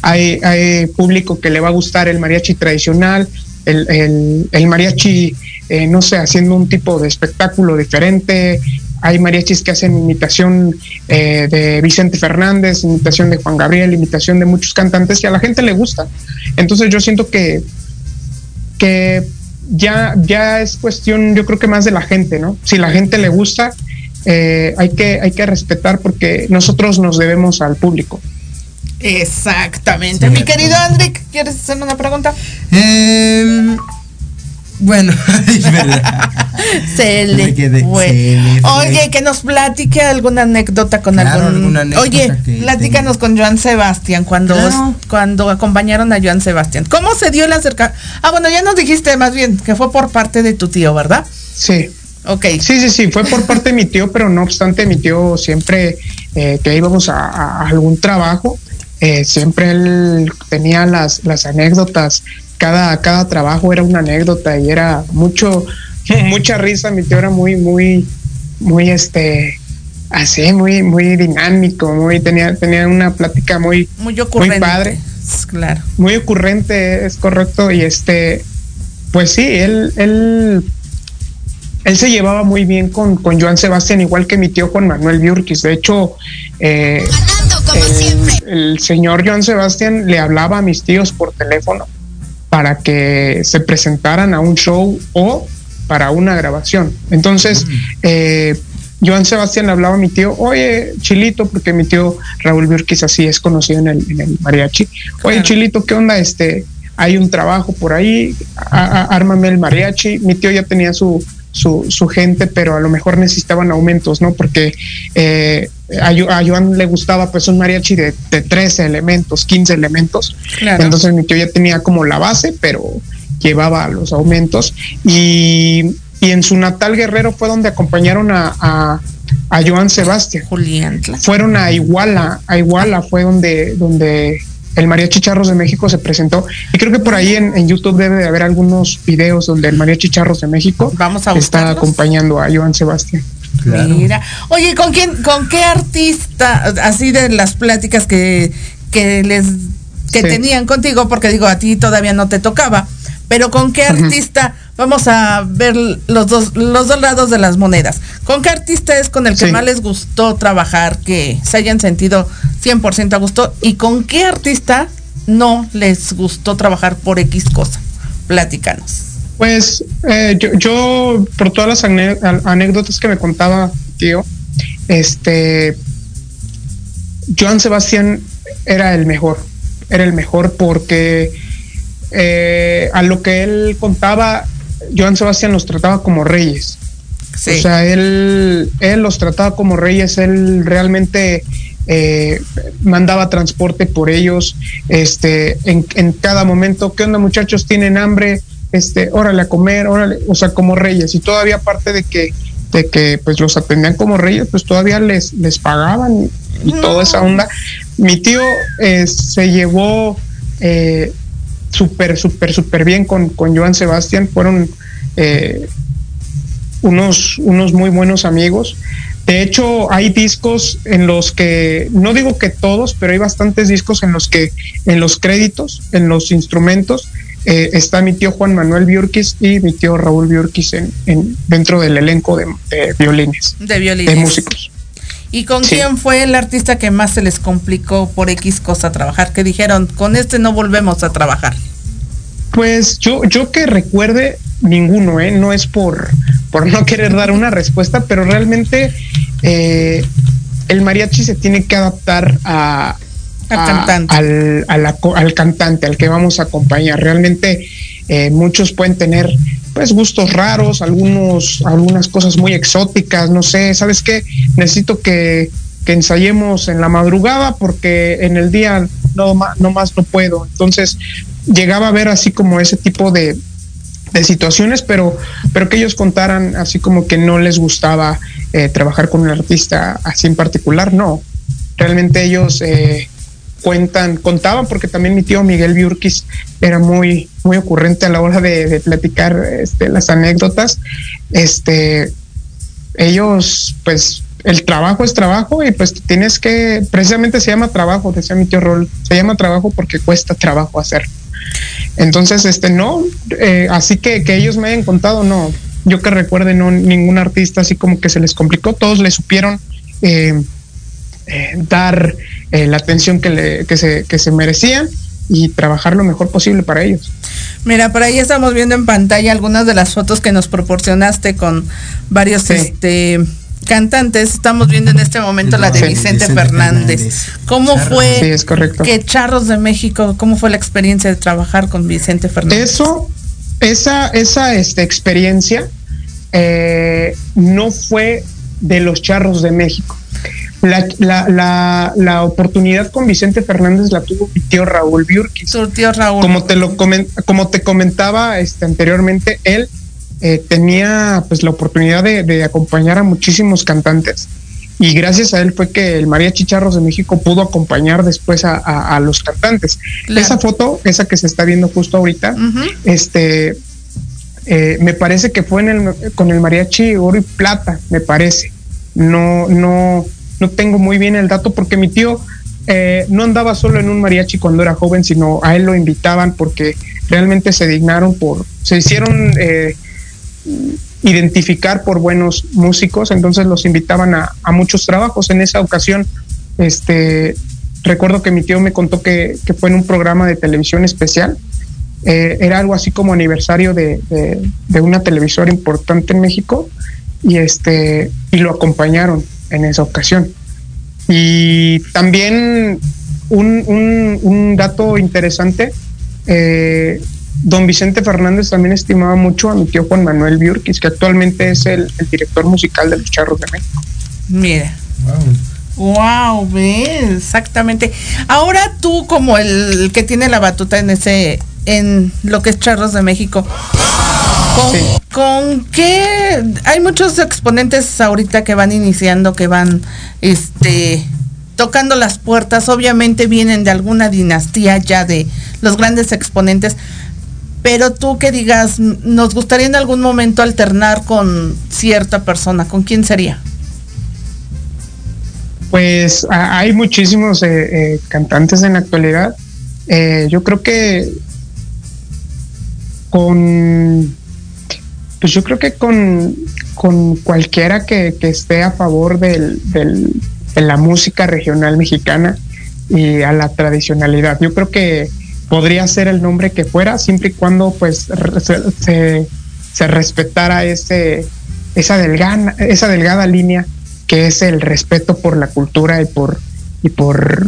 Hay, hay público que le va a gustar el mariachi tradicional, el, el- el mariachi, eh, no sé, haciendo un tipo de espectáculo diferente. Hay mariachis que hacen imitación eh, de Vicente Fernández, imitación de Juan Gabriel, imitación de muchos cantantes y a la gente le gusta. Entonces yo siento que, que ya, ya es cuestión, yo creo que más de la gente, ¿no? Si la gente le gusta, eh, hay, que, hay que respetar porque nosotros nos debemos al público. Exactamente. Mi querido Andrick, ¿quieres hacer una pregunta? Em, bueno, es verdad. Se Me le quedé- fue. se le fue. Oye, que nos platique alguna anécdota con Claro, algún. alguna anécdota Oye, platícanos con Joan Sebastián cuando, Claro. cuando acompañaron a Joan Sebastián. ¿Cómo se dio el acercamiento? Ah, bueno, ya nos dijiste más bien que fue por parte de tu tío, ¿verdad? Sí. Ok. Sí, sí, sí, fue por parte de mi tío, pero no obstante, mi tío siempre eh, que íbamos a, a algún trabajo, eh, siempre él tenía las, las anécdotas. Cada, cada trabajo era una anécdota y era mucho, mucha risa. Mi tío era muy, muy, muy este así, muy, muy dinámico, muy, tenía, tenía una plática muy, Muy ocurrente. padre. Claro. muy ocurrente, es correcto. Y este, pues sí, él, él, él se llevaba muy bien con, con Joan Sebastián, igual que mi tío Juan Manuel Biurquis. De hecho, eh, el, el señor Joan Sebastián le hablaba a mis tíos por teléfono para que se presentaran a un show o para una grabación. Entonces, eh, Joan Sebastián le hablaba a mi tío, oye, Chilito, porque mi tío Raúl Biurquis así es conocido en el, en el mariachi. Oye, Claro. Chilito, ¿qué onda? Este, hay un trabajo por ahí, a- a- ármame el mariachi. Mi tío ya tenía su, su, su gente, pero a lo mejor necesitaban aumentos, ¿no? Porque eh, a, Joan le gustaba pues un mariachi de, de 13 elementos, 15 elementos. Claro. Entonces mi tío ya tenía como la base, pero llevaba los aumentos. Y, y en su natal Guerrero fue donde acompañaron a, a, a Joan Sebastián. Julián. claro. Fueron a Iguala, a Iguala fue donde, donde el Mariachi Charros de México se presentó. Y creo que por ahí en, en YouTube debe de haber algunos videos donde el Mariachi Charros de México Vamos a está acompañando a Joan Sebastián. Claro. Mira. Oye, ¿con quién, con qué artista, así de las pláticas que, que les que Sí. tenían contigo, porque digo, a ti todavía no te tocaba, pero con qué artista, vamos a ver los dos, los dos lados de las monedas. ¿Con qué artista es con el que Sí. más les gustó trabajar, que se hayan sentido 100% a gusto? ¿Y con qué artista no les gustó trabajar por X cosa? Platícanos. Pues eh, yo, yo, por todas las anécdotas que me contaba tío, este, Joan Sebastián era el mejor, era el mejor porque eh, a lo que él contaba, Joan Sebastián los trataba como reyes. Sí. O sea, él, él los trataba como reyes, él realmente eh, mandaba transporte por ellos, este, en, en cada momento, ¿qué onda muchachos? ¿Tienen hambre? Este, órale a comer, órale, o sea, como reyes. Y todavía aparte de que, de que pues los atendían como reyes, pues todavía les, les pagaban y, y toda esa onda. Mi tío eh, se llevó eh, súper, súper, súper bien con, con Joan Sebastián, fueron eh, unos, unos muy buenos amigos. De hecho, hay discos en los que, no digo que todos, pero hay bastantes discos en los que, en los créditos, en los instrumentos, eh, está mi tío Juan Manuel Biurquis y mi tío Raúl Biurquis en, en- dentro del elenco de, de violines, De violines. de músicos. ¿Y con Sí. quién fue el artista que más se les complicó por X cosa trabajar? Que dijeron, con este no volvemos a trabajar. Pues yo, yo que recuerde ninguno, ¿eh? No es por, por no querer dar una respuesta, pero realmente eh, el mariachi se tiene que adaptar a, Al cantante. Al, a la al cantante, al que vamos a acompañar. Realmente eh, muchos pueden tener pues gustos raros, algunos, algunas cosas muy exóticas, no sé, ¿sabes qué? Necesito que, que ensayemos en la madrugada porque en el día no, no más no puedo. Entonces llegaba a ver así como ese tipo de, de situaciones, pero, pero que ellos contaran así como que no les gustaba eh, trabajar con un artista así en particular, no. Realmente ellos eh, cuentan, contaban, porque también mi tío Miguel Biurquis era muy, muy ocurrente a la hora de, de platicar este, las anécdotas. Este, ellos, pues, el trabajo es trabajo y pues tienes que, precisamente se llama trabajo, decía mi tío Rol, se llama trabajo porque cuesta trabajo hacer. Entonces, este, no, eh, así que que ellos me hayan contado, no, yo que recuerde, no, ningún artista así como que se les complicó, todos le supieron eh, eh, dar eh, la atención que, le, que, se, que se merecían y trabajar lo mejor posible para ellos. Mira, por ahí estamos viendo en pantalla algunas de las fotos que nos proporcionaste con varios Sí. este cantantes. Estamos viendo en este momento la de Sí. Vicente, Vicente Fernández. Fernández. ¿Cómo Charros. fue Sí, es correcto. que Charros de México, cómo fue la experiencia de trabajar con Vicente Fernández? Eso, esa, esa este, experiencia eh, no fue de los charros de México. La, la, la, la oportunidad con Vicente Fernández la tuvo mi tío Raúl Biurquis. Su tío Raúl. Como te lo comen- como te comentaba este, anteriormente, él eh, tenía pues la oportunidad de, de acompañar a muchísimos cantantes y gracias a él fue que el Mariachi Charros de México pudo acompañar después a, a- a los cantantes. Claro. Esa foto, esa que se está viendo justo ahorita, este eh, me parece que fue en el, con el mariachi oro y plata, me parece. No, no, no tengo muy bien el dato porque mi tío eh, no andaba solo en un mariachi cuando era joven, sino a él lo invitaban porque realmente se dignaron por, se hicieron eh, identificar por buenos músicos, entonces los invitaban a, muchos trabajos. En esa ocasión, este, recuerdo que mi tío me contó que, que fue en un programa de televisión especial eh, era algo así como aniversario de, de- de una televisora importante en México y este y lo acompañaron en esa ocasión y también un, un- un dato interesante eh, don Vicente Fernández también estimaba mucho a mi tío Juan Manuel Biurquis que actualmente es el, el director musical de los Charros de México Mira. Wow, ve, exactamente. Ahora tú como el que tiene la batuta en ese en lo que es Charros de México. ¿Con, Sí. con qué hay muchos exponentes ahorita que van iniciando, que van este tocando las puertas, obviamente vienen de alguna dinastía ya de los grandes exponentes, pero tú que digas, "Mm, nos gustaría en algún momento alternar con cierta persona, ¿con quién sería? Pues a- hay muchísimos eh, eh, cantantes en la actualidad. Eh, yo creo que con, pues yo creo que con, con cualquiera que, esté a favor del, de la música regional mexicana y a la tradicionalidad. Yo creo que podría ser el nombre que fuera, siempre y cuando pues se, se- respetara ese, esa, delgada, esa delgada línea que es el respeto por la cultura y por, y por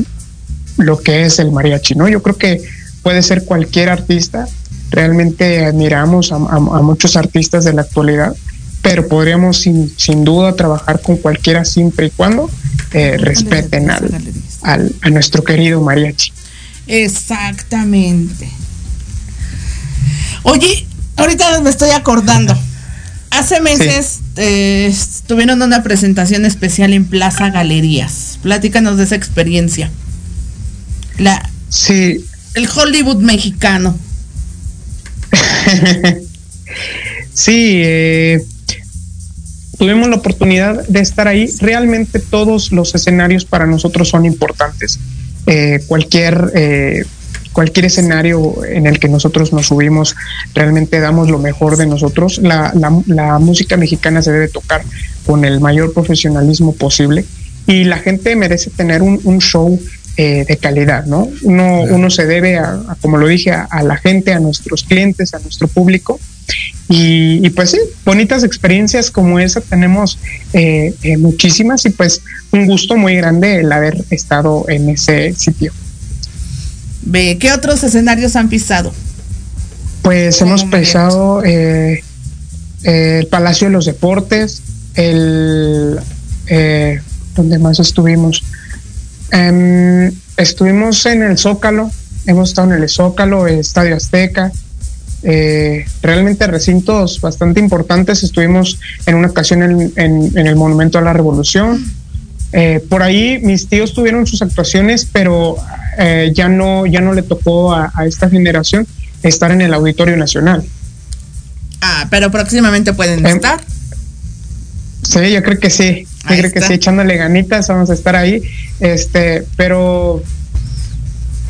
lo que es el mariachi, ¿no? Yo creo que puede ser cualquier artista. Realmente admiramos a, a- a muchos artistas de la actualidad, pero podríamos sin, sin duda trabajar con cualquiera siempre y cuando eh, respeten al, al- a nuestro querido mariachi. Exactamente. Oye, ahorita me estoy acordando. Hace meses eh, tuvieron una presentación especial en Plaza Galerías. Platícanos de esa experiencia. La, Sí, el Hollywood mexicano. sí, eh, tuvimos la oportunidad de estar ahí. Realmente todos los escenarios para nosotros son importantes. Eh, cualquier, eh, cualquier escenario en el que nosotros nos subimos, realmente damos lo mejor de nosotros. La, música mexicana se debe tocar con el mayor profesionalismo posible y la gente merece tener un show eh, de calidad, ¿no? Uno, uno se debe, a, a, como lo dije, a, a, la gente, a nuestros clientes, a nuestro público. Y, y pues sí, bonitas experiencias como esa tenemos eh, eh, muchísimas y pues un gusto muy grande el haber estado en ese sitio. Ve, ¿qué otros escenarios han pisado? Pues hemos pisado eh, el Palacio de los Deportes, el... ¿Dónde más estuvimos? Um, estuvimos en el Zócalo, hemos estado en el Zócalo, Estadio Azteca, eh, realmente recintos bastante importantes. Estuvimos en una ocasión en, en, en el Monumento a la Revolución. Eh, por ahí mis tíos tuvieron sus actuaciones, pero eh, ya no ya no le tocó a, a, esta generación estar en el Auditorio Nacional. Ah, pero próximamente pueden estar. Sí, yo creo que sí. Yo ahí creo está. que sí, echándole ganitas, vamos a estar ahí. Este, pero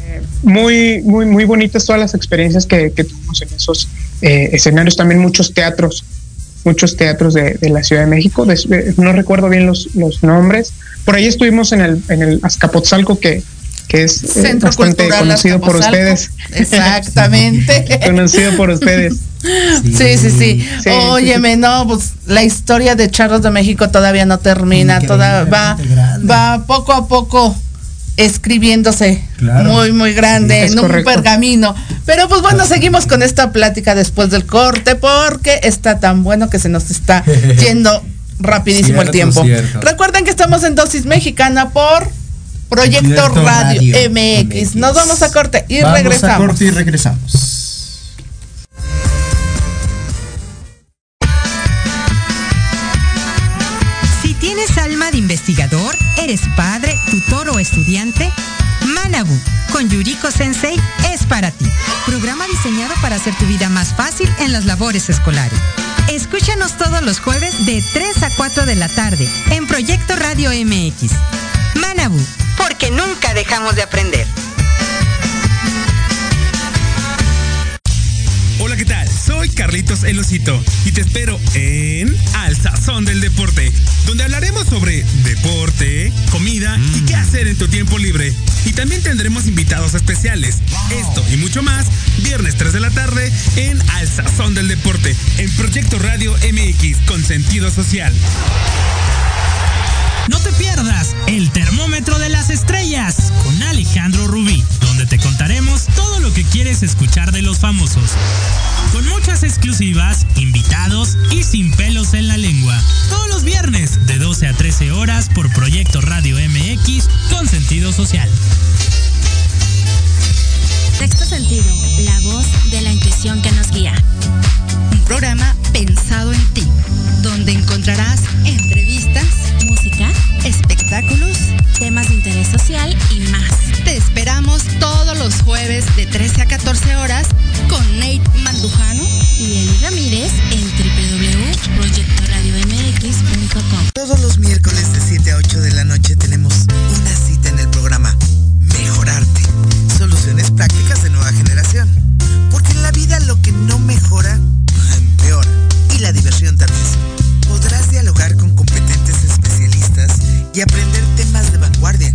eh, muy, muy, muy bonitas todas las experiencias que, que tuvimos en esos eh, escenarios. También muchos teatros, muchos teatros de, de la Ciudad de México. De, de, no recuerdo bien los, los nombres. Por ahí estuvimos en el, en el Azcapotzalco, que, que es eh, bastante conocido por ustedes. Exactamente. conocido por ustedes. Sí, sí, sí. sí. sí Óyeme, sí, no, pues la historia de Charros de México todavía no termina, toda va, va poco a poco escribiéndose claro. muy muy grande sí, en un correcto. pergamino. Pero pues bueno, seguimos con esta plática después del corte porque está tan bueno que se nos está yendo rapidísimo cierto, el tiempo. Cierto. Recuerden que estamos en dosis mexicana por Proyecto, Radio, Radio MX. MX. Nos vamos a corte y vamos regresamos. A corte y regresamos. Si tienes alma de investigador, eres padre, tutor o estudiante, Manabu con Yuriko Sensei es para ti. Programa diseñado para hacer tu vida más fácil en las labores escolares. Escúchanos todos los jueves de 3 a 4 de la tarde en Proyecto Radio MX. Manabu, porque nunca dejamos de aprender. Hola, ¿qué tal? Soy Carlitos El Osito y te espero en Al Sazón del Deporte, donde hablaremos sobre deporte, comida y qué hacer en tu tiempo libre. Y también tendremos invitados especiales. Esto y mucho más, viernes 3 de la tarde en Al Sazón del Deporte, en Proyecto Radio MX con sentido social. No te pierdas el termómetro de las estrellas con Alejandro Rubí, donde te contaremos todo lo que quieres escuchar de los famosos. Con muchas exclusivas, invitados y sin pelos en la lengua. Todos los viernes de 12 a 13 horas por Proyecto Radio MX con sentido social. Sexto sentido, la voz de la intuición que nos guía. Programa pensado en ti, donde encontrarás entrevistas, música, espectáculos, temas de interés social y más. Te esperamos todos los jueves de 13 a 14 horas con Nate Mandujano y Eli Ramírez en www.proyectoradiomx.com. Todos los miércoles de 7 a 8 de la noche tenemos y aprender temas de vanguardia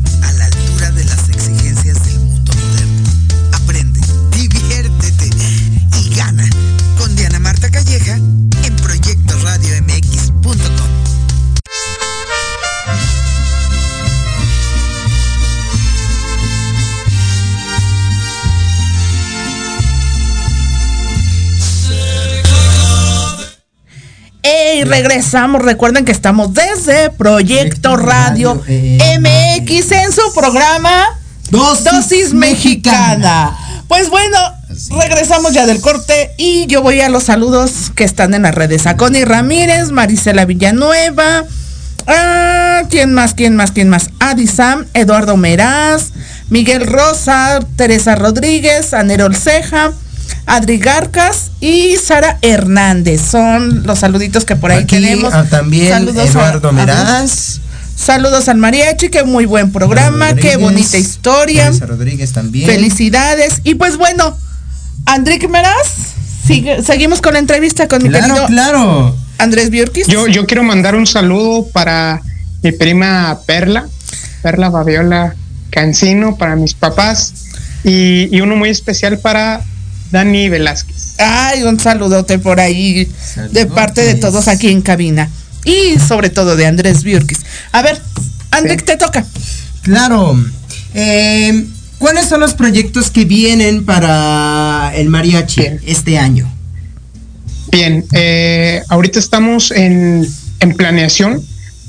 regresamos. Recuerden que estamos desde Proyecto Radio, MX en su programa Dosis, Dosis Mexicana. Mexicana. Pues bueno, regresamos ya del corte y yo voy a los saludos que están en las redes. A Connie Ramírez, Marisela Villanueva. Ah, ¿Quién más? ¿Quién más? ¿Quién más? Adi Sam, Eduardo Meraz, Miguel Rosa, Teresa Rodríguez, Anerol Ceja. Adri Garcas y Sara Hernández. Son los saluditos que por ahí Aquí, tenemos. Ah, también Saludos Eduardo a, Meraz. A, saludos al mariachi, qué muy buen programa, qué bonita historia. Teresa Rodríguez también. Felicidades. Y pues bueno, Andrique Meraz, sigue, seguimos con la entrevista con mi claro, querido claro. Andrés Biorquis. Yo, yo quiero mandar un saludo para mi prima Perla, Perla Fabiola Cancino, para mis papás y, y uno muy especial para Dani Velázquez. Ay, un saludote por ahí de parte de todos aquí en cabina. Y sobre todo de Andrés Biurquis. A ver, Andrés, te toca. Claro. Eh, ¿Cuáles son los proyectos que vienen para el mariachi este año? Bien, eh, ahorita estamos en, en planeación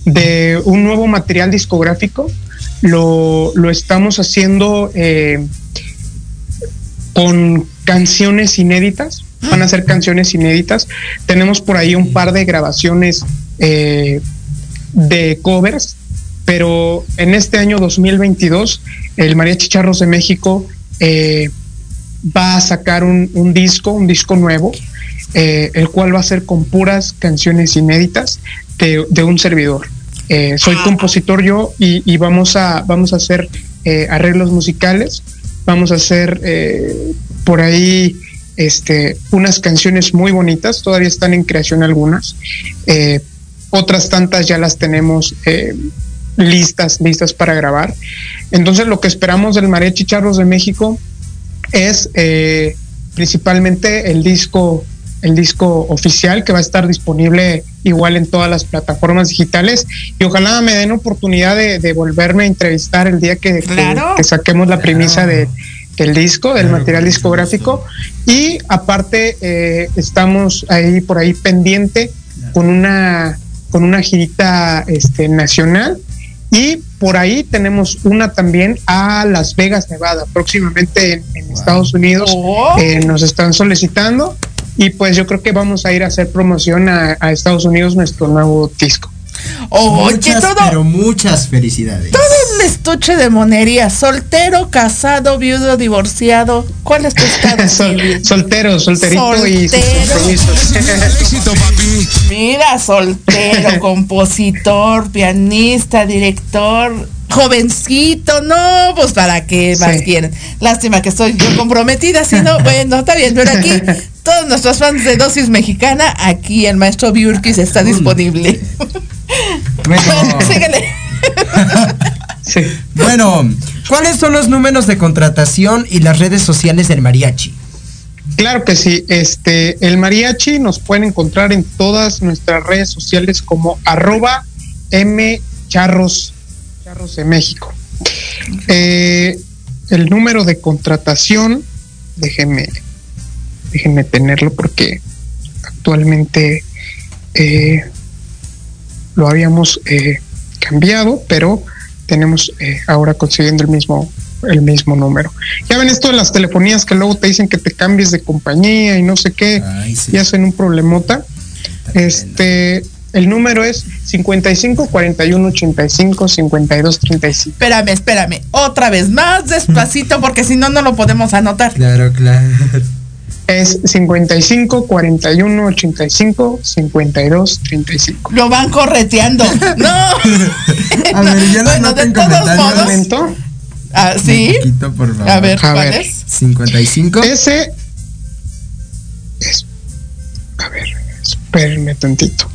de un nuevo material discográfico. Lo, lo estamos haciendo eh, con canciones inéditas. Van a ser canciones inéditas. Tenemos por ahí un par de grabaciones eh, de covers, pero en este año 2022 el Mariachi Charros de México eh, va a sacar un, un disco, un disco nuevo, eh, el cual va a ser con puras canciones inéditas de, de un servidor. Soy compositor yo y, y, vamos a vamos a hacer arreglos musicales, vamos a hacer eh, por ahí este, unas canciones muy bonitas, todavía están en creación algunas, eh, otras tantas ya las tenemos listas, listas para grabar. Entonces lo que esperamos del Mariachi Charros de México es principalmente el disco el disco oficial que va a estar disponible igual en todas las plataformas digitales. Y ojalá me den oportunidad de, de volverme a entrevistar el día que, claro. que, que saquemos la premisa de, del disco, del claro, material discográfico. y aparte eh, estamos ahí por ahí pendiente con una con una girita este, nacional. Y por ahí tenemos una también a Las Vegas, Nevada, próximamente en, en wow. Estados Unidos oh. eh, nos están solicitando y pues yo creo que vamos a ir a hacer promoción a, a Estados Unidos nuestro nuevo disco. Oye, muchas, todo, pero muchas felicidades. Todo un estuche de monería. Soltero, casado, viudo, divorciado. ¿Cuál es tu estado? Sol, soltero, solterito soltero. y papi. Mira, soltero, compositor, pianista, director, jovencito, no, pues para qué más sí. quieren. Lástima que estoy yo comprometida, si no, bueno, está bien, pero aquí todos nuestros fans de dosis mexicana, aquí el maestro Biurkis está disponible. Bueno, síguele. sí. Bueno, ¿cuáles son los números de contratación y las redes sociales del mariachi? Claro que sí, este, el mariachi nos pueden encontrar en todas nuestras redes sociales como arroba mcharros Charros de México. Eh, el número de contratación, déjenme, déjenme tenerlo porque actualmente eh, lo habíamos eh, cambiado, pero tenemos eh, ahora consiguiendo el mismo el mismo número. Ya ven esto de las telefonías que luego te dicen que te cambies de compañía y no sé qué, Ay, sí. y hacen un problemota. Este, el número es 55 41 85 52 35. Espérame, espérame. Otra vez más despacito porque si no no lo podemos anotar. Claro, claro. Es 55 41 85 52 35. Lo van correteando. no. A ver, ya bueno, de todos modos. Ah, sí. Un poquito, por favor. A ver, a ¿cuál ver. es? 55. Ese es A ver, espérenme tantito.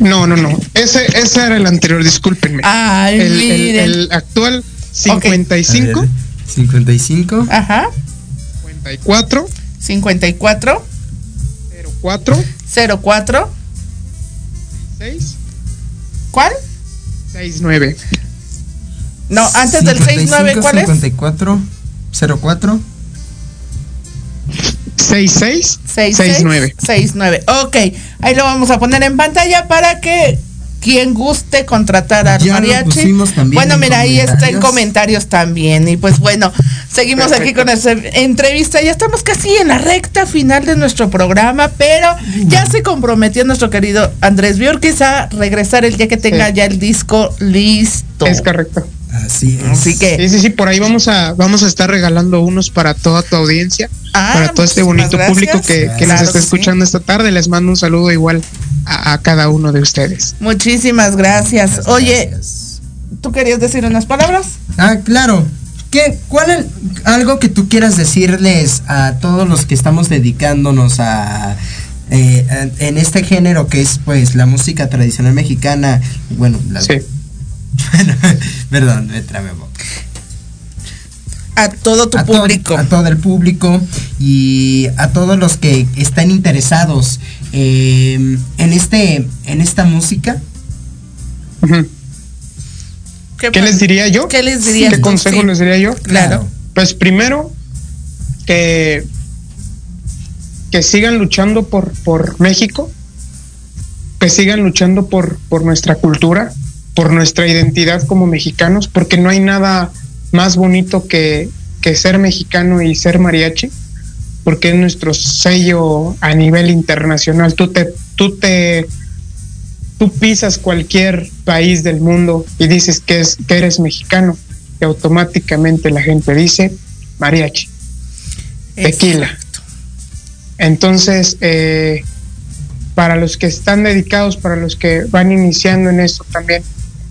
No, no, no. Ese, ese era el anterior, discúlpenme. Ay, el, el, el, actual 55. Okay. 55. Ajá. 54. 54. 04. 04. 6. ¿Cuál? 69. No, antes 55, del 69, ¿cuál 54, es? 04. 66 69. 69. Ok, ahí lo vamos a poner en pantalla para que quien guste contratar al ya mariachi. bueno, mira, ahí está en comentarios también. Y pues bueno, seguimos Perfecto. aquí con nuestra entrevista. Ya estamos casi en la recta final de nuestro programa, pero ya se comprometió nuestro querido Andrés Biorquis a regresar el día que tenga sí. ya el disco listo. Es correcto. Así es. Así que. Sí, sí, sí, por ahí vamos a, vamos a estar regalando unos para toda tu audiencia, ah, para todo este bonito gracias. público que, que claro nos está escuchando sí. esta tarde. Les mando un saludo igual a, a, cada uno de ustedes. Muchísimas gracias. Oye. ¿tú querías decir unas palabras? Ah, claro. ¿Qué, ¿Cuál es algo que tú quieras decirles a todos los que estamos dedicándonos a eh, en- en este género que es pues la música tradicional mexicana, bueno, la, Sí. Bueno, perdón, me trabé un poco. A todo tu a todo- público. a todo el público y a todos los que están interesados eh, en este en esta música. ¿Qué les diría yo? ¿Qué les dirías ¿Qué tú? consejo Sí. les diría yo? Claro. Pues primero, que, que sigan luchando por, por México, que sigan luchando por, por nuestra cultura, por nuestra identidad como mexicanos, porque no hay nada más bonito que, que ser mexicano y ser mariachi, porque es nuestro sello a nivel internacional. Tú te, tú te, tú pisas cualquier país del mundo y dices que, es, que eres mexicano y automáticamente la gente dice mariachi, tequila. Entonces, eh, para los que están dedicados, para los que van iniciando en esto también,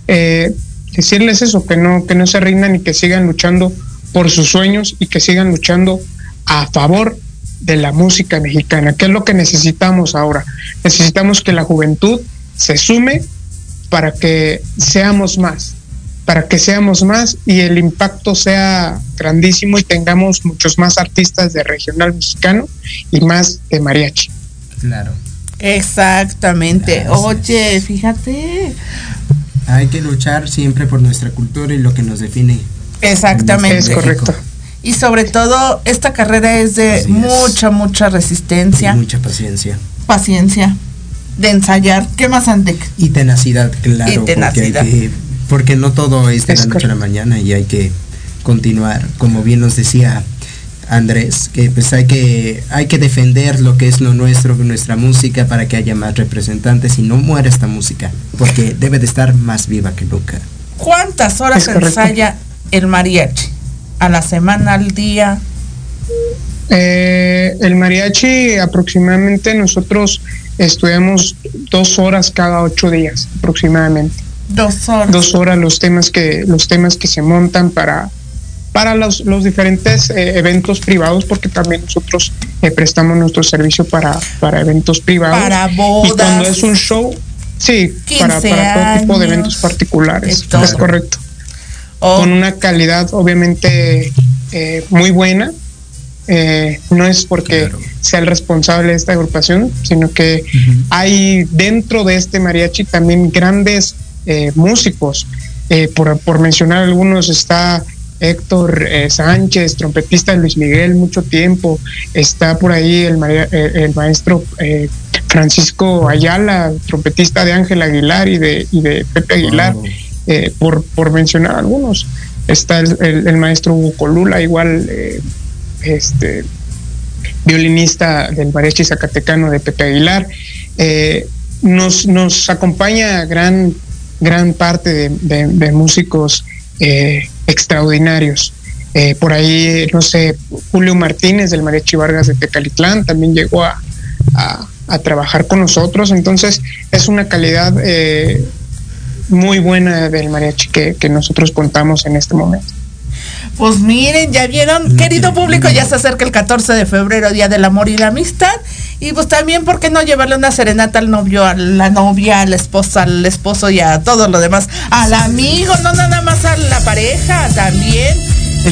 eh, decirles eso, que no, que no se rindan y que sigan luchando por sus sueños y que sigan luchando a favor de la música mexicana, que es lo que necesitamos ahora. Necesitamos que la juventud se sume para que seamos más, para que seamos más y el impacto sea grandísimo y tengamos muchos más artistas de regional mexicano y más de mariachi. Claro. Exactamente. Oye, fíjate. Hay que luchar siempre por nuestra cultura y lo que nos define. Exactamente. Es correcto. Y sobre todo, esta carrera es de mucha, mucha resistencia, Mucha paciencia. paciencia, de ensayar. ¿Qué más, Antec? Y tenacidad, claro. Y tenacidad. Porque, hay que- porque no todo es de Es la noche a la mañana y hay que continuar. Como bien nos decía Andrés, que pues hay que, hay que defender lo que es lo nuestro, nuestra música, para que haya más representantes y no muera esta música. Porque debe de estar más viva que nunca. ¿Cuántas horas ensaya el mariachi? ¿A la semana, al día? Eh, el mariachi aproximadamente nosotros estudiamos dos horas cada ocho días aproximadamente. Dos horas. Dos horas los temas que los temas que se montan para para los, los diferentes eh, eventos privados porque también nosotros eh, prestamos nuestro servicio para, para eventos privados Para y cuando bodas. es un show sí para, 15 para todo tipo de eventos particulares es correcto Oh. con una calidad obviamente eh, muy buena. Eh, no es porque sea el responsable de esta agrupación, sino que hay dentro de este mariachi también grandes eh, músicos. Eh, por, por mencionar algunos está Héctor eh, Sánchez, trompetista de Luis Miguel, mucho tiempo. Está por ahí el, eh, el maestro eh, Francisco Ayala, trompetista de Ángel Aguilar y de, y de Pepe Aguilar eh, por, por mencionar algunos. Está el, el- el maestro Hugo Colula, igual este violinista del mariachi zacatecano de Pepe Aguilar. Nos, nos acompaña gran, gran parte de, de- de músicos eh, extraordinarios. Eh, por ahí, no sé, Julio Martínez del Mariachi Vargas de Tecalitlán también llegó a, a- a trabajar con nosotros. Entonces, es una calidad eh, muy buena del mariachi que, que nosotros contamos en este momento. Pues miren, ya vieron, querido público, ya se acerca el 14 de febrero, Día del Amor y la Amistad. Y pues también, ¿por qué no llevarle una serenata al novio, a la novia, a la esposa, al esposo y a todo lo demás? Al amigo, no nada más a la pareja, también.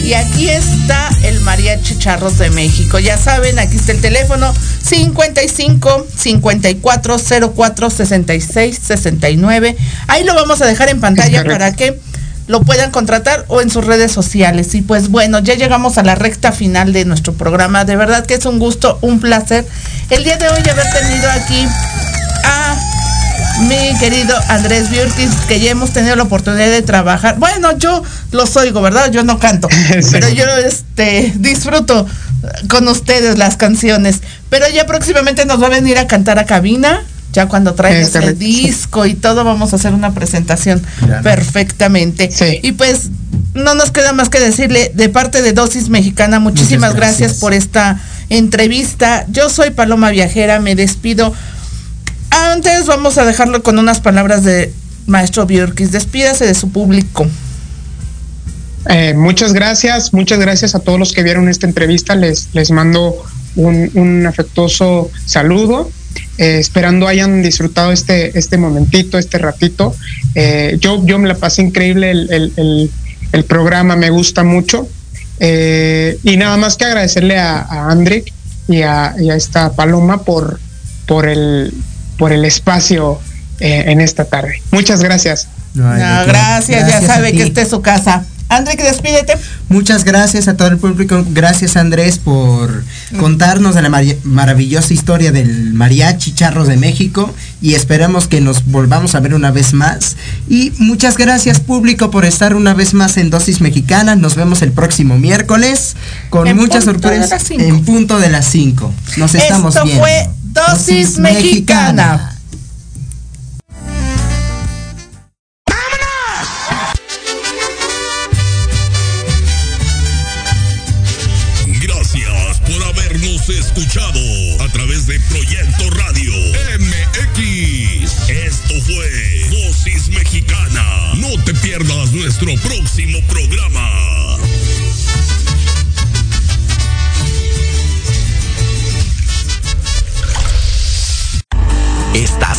Y aquí está el Mariachi Charros de México. Ya saben, aquí está el teléfono 55 54 04 66 69. Ahí lo vamos a dejar en pantalla para que lo puedan contratar o en sus redes sociales. Y pues bueno, ya llegamos a la recta final de nuestro programa. De verdad que es un gusto, un placer el día de hoy haber tenido aquí a mi querido Andrés Biurtis, que ya hemos tenido la oportunidad de trabajar. Bueno, yo los oigo, ¿verdad? Yo no canto, pero yo este disfruto con ustedes las canciones. Pero ya próximamente nos va a venir a cantar a cabina. Ya cuando traigas Es el sí. disco y todo, vamos a hacer una presentación perfectamente. Y pues no nos queda más que decirle de parte de Dosis Mexicana, muchísimas gracias. gracias. por esta entrevista. Yo soy Paloma Viajera, me despido. Antes vamos a dejarlo con unas palabras de Maestro Biurkis. Despídase de su público. Eh, muchas gracias, muchas gracias a todos los que vieron esta entrevista. Les, les mando un, un afectuoso saludo Eh, esperando hayan disfrutado este, este momentito, este ratito. Eh, yo, yo me la pasé increíble el, el, el, el programa, me gusta mucho. Eh, y nada más que agradecerle a, a Andrick y a, y a esta Paloma por, por, el, por el espacio eh, en esta tarde. Muchas gracias. No, gracias, ya Gracias sabe que esta es su casa. André, que despídete. Muchas gracias a todo el público. Gracias Andrés por contarnos de la maravillosa historia del mariachi Charros de México y esperamos que nos volvamos a ver una vez más. Y muchas gracias público por estar una vez más en Dosis Mexicana. Nos vemos el próximo miércoles con En muchas sorpresas en punto de las 5. Nos estamos Esto viendo. fue Dosis Mexicana.